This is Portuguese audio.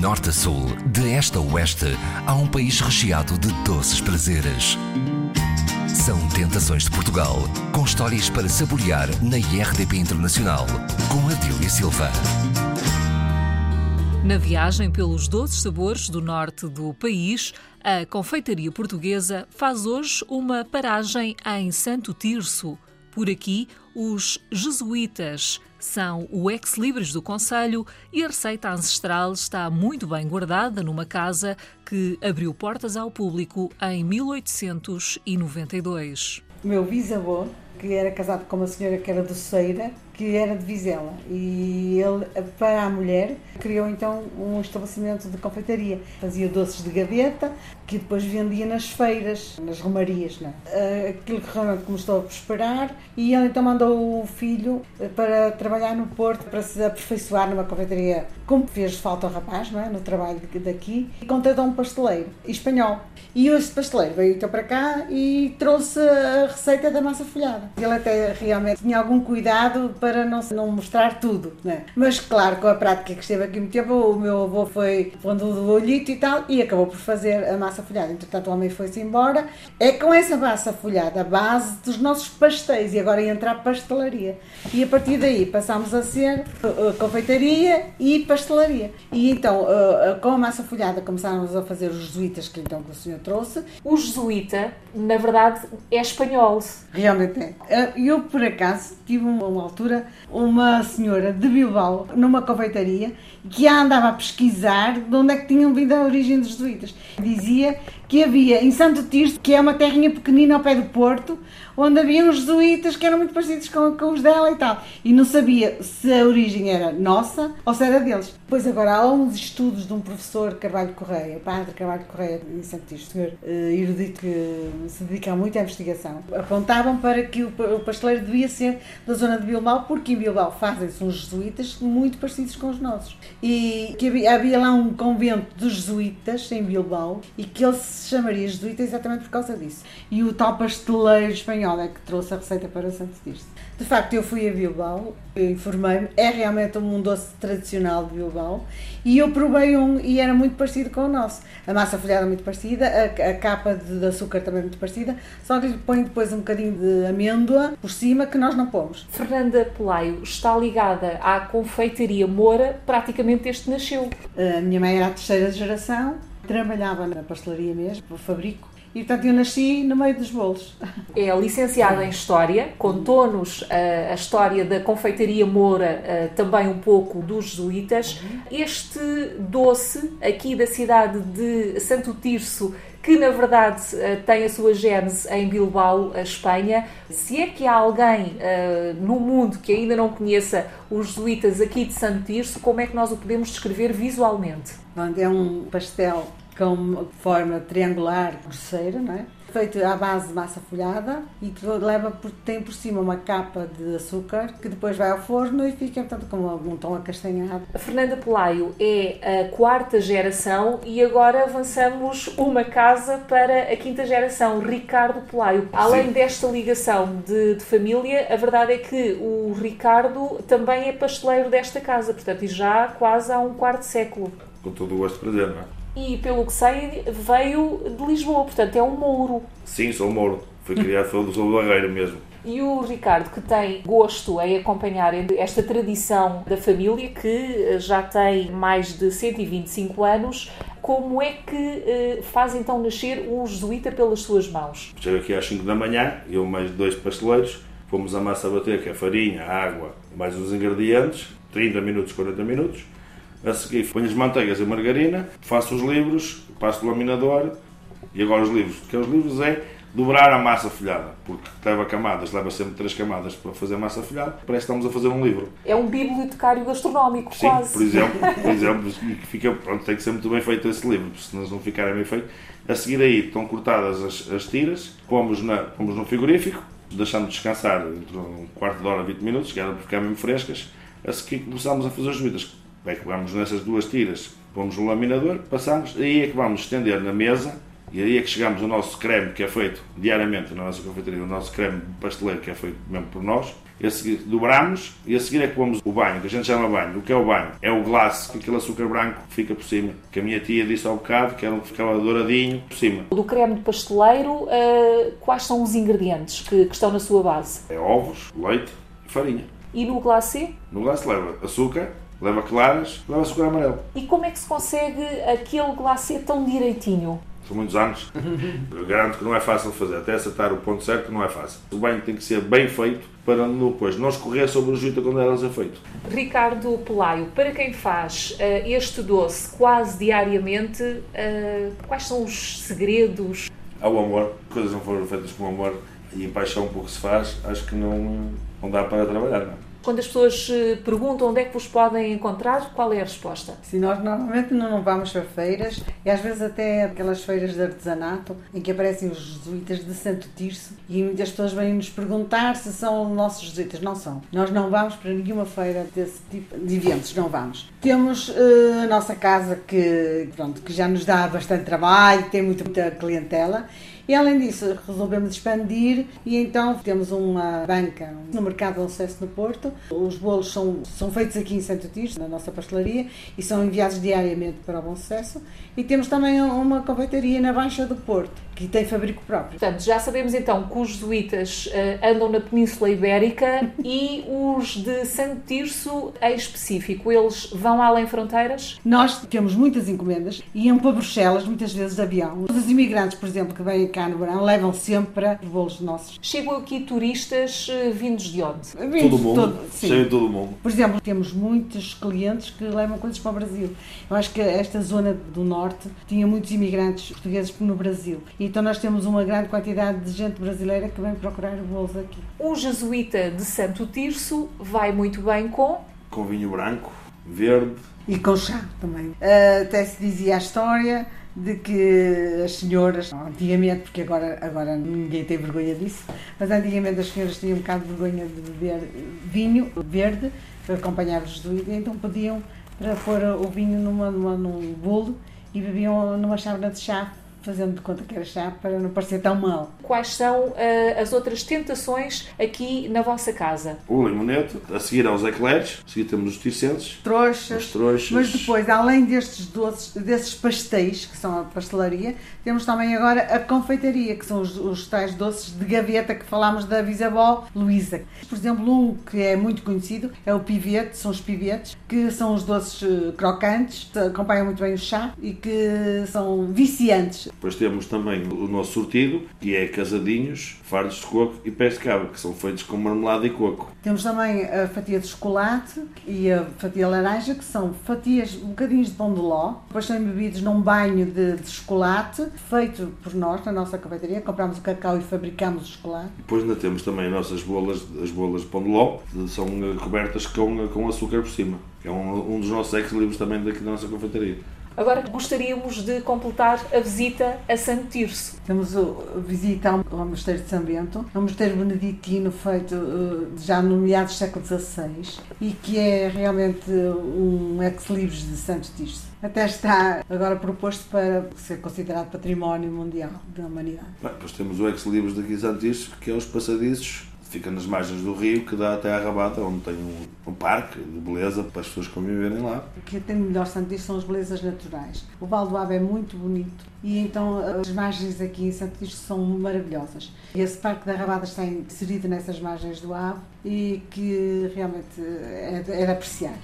norte a sul, de este a oeste, há um país recheado de doces prazeres. São Tentações de Portugal, com histórias para saborear na IRDP Internacional, com Adília Silva. Na viagem pelos doces sabores do norte do país, a confeitaria portuguesa faz hoje uma paragem em Santo Tirso. Por aqui, os jesuítas são o ex-libris do Conselho e a receita ancestral está muito bem guardada numa casa que abriu portas ao público em 1892. Meu bisavô, que era casado com uma senhora que era doceira, que era de Vizela. E ele, para a mulher, criou então um estabelecimento de confeitaria. Fazia doces de gaveta, que depois vendia nas feiras, nas romarias. Não é? Aquilo que realmente começou a prosperar. E ele então mandou o filho para trabalhar no Porto, para se aperfeiçoar numa confeitaria, como fez falta ao rapaz, não é? no trabalho daqui. E contratou um pasteleiro espanhol. E esse pasteleiro veio então para cá e trouxe a receita da massa folhada. Ele até realmente tinha algum cuidado para para não, não mostrar tudo, né? Mas claro, com a prática que esteve aqui muito tempo, o meu avô foi pondo do olhito e tal, e acabou por fazer a massa folhada. Entretanto, o homem foi-se embora. É com essa massa folhada, a base dos nossos pastéis, e agora entra a pastelaria. E a partir daí passámos a ser uh, confeitaria e pastelaria. E então, uh, com a massa folhada, começámos a fazer os jesuítas que então que o senhor trouxe. O jesuíta, na verdade, é espanhol. Realmente é. Eu, por acaso, tive uma altura uma senhora de Bilbao, numa confeitaria, que andava a pesquisar de onde é que tinham vindo a origem dos jesuítas. Dizia que havia em Santo Tirso, que é uma terrinha pequenina ao pé do Porto, onde havia uns jesuítas que eram muito parecidos com, com, os dela e tal. E não sabia se a origem era nossa ou se era deles. Pois agora há uns estudos de um professor Carvalho Correia, padre Carvalho Correia, em Santo Tirso, senhor uh, erudito que se dedica muito à investigação, apontavam para que o, o pasteleiro devia ser da zona de Bilbao, porque em Bilbao fazem-se uns jesuítas muito parecidos com os nossos. E que havia, havia lá um convento dos jesuítas em Bilbao e que eles se chamaria jesuíta exatamente por causa disso. E o tal pasteleiro espanhol é que trouxe a receita para Santo Tirso. De facto, eu fui a Bilbao, informei-me, é realmente um doce tradicional de Bilbao e eu provei um e era muito parecido com o nosso. A massa folhada muito parecida, a, a capa de, de, açúcar também muito parecida, só que põe depois um bocadinho de amêndoa por cima que nós não pomos. Fernanda Pelaio está ligada à confeitaria Moura praticamente desde que nasceu. A minha mãe era a terceira geração, trabalhava na pastelaria mesmo, no fabrico, e portanto eu nasci no meio dos bolos. É licenciada em História, contou-nos uh, a história da confeitaria Moura, uh, também um pouco dos jesuítas. Este doce aqui da cidade de Santo Tirso, que na verdade uh, tem a sua gênese em Bilbao, a Espanha. Se é que há alguém no mundo que ainda não conheça os jesuítas aqui de Santo Tirso, como é que nós o podemos descrever visualmente? É um pastel com forma triangular, grosseira, não é? feito à base de massa folhada e que leva por, tem por cima uma capa de açúcar que depois vai ao forno e fica portanto com um tom acastanhado. A Fernanda Pelaio é a quarta geração e agora avançamos uma casa para a quinta geração, Ricardo Pelaio. Além Sim. desta ligação de, de, família, a verdade é que o Ricardo também é pasteleiro desta casa, portanto, e já quase há um quarto século. Com todo o gosto de prazer, não é? E, pelo que sei, veio de Lisboa, portanto é um mouro. Sim, sou mouro. Fui criado pelo do Barreiro mesmo. E o Ricardo, que tem gosto em acompanhar esta tradição da família, que já tem mais de 125 anos, como é que uh, faz então nascer um jesuíta pelas suas mãos? Chego aqui às 5 da manhã, eu mais dois pasteleiros, fomos a massa a bater, que é farinha, água, mais os ingredientes, 30 minutos, 40 minutos a seguir ponho as manteigas e a margarina, faço os livros, passo o laminador e agora os livros. Porque os livros é dobrar a massa folhada, porque leva camadas, leva sempre três camadas para fazer massa folhada, parece que estamos a fazer um livro. É um bibliotecário gastronómico, Sim, quase. por exemplo, por exemplo fica, pronto, tem que ser muito bem feito esse livro, se não ficarem bem feito. A seguir aí estão cortadas as, as tiras, pomos, na, pomos no frigorífico, deixamos descansar entre um quarto de hora, 20 minutos, que era para ficar mesmo frescas. A seguir começamos a fazer as bebidas Bem, que vamos nessas duas tiras, pomos no laminador, passamos, aí é que vamos estender na mesa e aí é que chegamos ao nosso creme que é feito diariamente na nossa confeitaria, o nosso creme pasteleiro que é feito mesmo por nós. E a seguir dobramos e a seguir é que pomos o banho, que a gente chama banho. O que é o banho? É o glace, aquele açúcar branco que fica por cima. Que a minha tia disse ao bocado, que era um que ficava douradinho por cima. Do creme de pasteleiro, uh, quais são os ingredientes que, que estão na sua base? É ovos, leite e farinha. E no glacê? No glacê leva açúcar, leva claras, leva açúcar amarelo. E como é que se consegue aquele glacê tão direitinho? São muitos anos. Eu garanto que não é fácil de fazer. Até acertar o ponto certo não é fácil. O banho tem que ser bem feito para depois não escorrer sobre o juta quando elas é feito. Ricardo Pelaio, para quem faz uh, este doce quase diariamente, uh, quais são os segredos? Ao amor. Coisas não foram feitas com amor e paixão por que se faz, acho que não, não dá para trabalhar. Não. Quando as pessoas eh, perguntam onde é que vos podem encontrar, qual é a resposta? Sim, nós normalmente não vamos para feiras e às vezes até aquelas feiras de artesanato em que aparecem os jesuítas de Santo Tirso e muitas pessoas vêm nos perguntar se são nossos jesuítas. Não são. Nós não vamos para nenhuma feira desse tipo de eventos, não vamos. Temos uh, a nossa casa que, pronto, que já nos dá bastante trabalho, tem muita, muita clientela e além disso, resolvemos expandir e então temos uma banca no mercado acesso no Porto. Os bolos são, são feitos aqui em Santo Tirso, na nossa pastelaria, e são enviados diariamente para o Bom Sucesso. E temos também uma confeitaria na Baixa do Porto, que tem fabrico próprio. Portanto, já sabemos então que os jesuítas uh, andam na Península Ibérica e os de Santo Tirso, em específico, eles vão além fronteiras? Nós temos muitas encomendas, iam para Bruxelas, muitas vezes de avião. Os imigrantes, por exemplo, que vêm cá cá no verão, levam sempre bolos nossos. Chegam aqui turistas eh, vindos de onde? Vindos todo mundo, todo, sim. todo mundo. Por exemplo, temos muitos clientes que levam coisas para o Brasil. Eu acho que esta zona do norte tinha muitos imigrantes portugueses no Brasil. Então nós temos uma grande quantidade de gente brasileira que vem procurar bolos aqui. O jesuíta de Santo Tirso vai muito bem com... Com vinho branco, verde... E com chá também. Uh, até se dizia a história de que as senhoras, antigamente, porque agora, agora ninguém tem vergonha disso, mas antigamente as senhoras tinham um bocado de vergonha de beber vinho verde para acompanhar os jesuítas, então pediam para pôr o vinho numa, numa, num bolo e bebiam numa chávena de chá fazendo de conta que era chá para não parecer tão mal. Quais são uh, as outras tentações aqui na vossa casa? O limonete, a seguir aos eclairs, a seguir temos os ticentes, trouxas, trouxas. Mas depois, além destes doces, desses pastéis, que são a pastelaria, temos também agora a confeitaria, que são os, os tais doces de gaveta que falámos da bisavó Luísa. Por exemplo, um que é muito conhecido é o pivete, são os pivetes, que são os doces eh, crocantes, acompanham muito bem o chá e que são viciantes. Depois temos também o nosso sortido, que é casadinhos, fardos de coco e pés de cabra, que são feitos com marmelada e coco. Temos também a fatia de chocolate e a fatia laranja, que são fatias, bocadinhos de pão de ló. Depois são embebidos num banho de, de chocolate, feito por nós, na nossa cafeteria. Compramos o cacau e fabricamos o chocolate. Depois ainda temos também as nossas bolas, as bolas de pão de ló, são cobertas com, com açúcar por cima. Que é um, um dos nossos ex-livros também daqui da nossa cafeteria. Agora gostaríamos de completar a visita a Santo Tirso. Temos a visita ao Mosteiro de São Bento, é um mosteiro beneditino feito uh, já no meados do século XVI e que é realmente um ex-libris de Santo Tirso. Até está agora proposto para ser considerado património mundial da humanidade. Bem, depois temos o ex-libris daqui de Santo Tirso, que é os passadizos fica nas margens do rio que dá até à Rabata, onde tem um, um, parque de beleza para as pessoas conviverem lá. O que tem melhor Santo são as belezas naturais. O Val do Ave é muito bonito e então as margens aqui em Santo Tirso são maravilhosas. Esse parque da Rabada está inserido nessas margens do Ave e que realmente é, é de apreciar.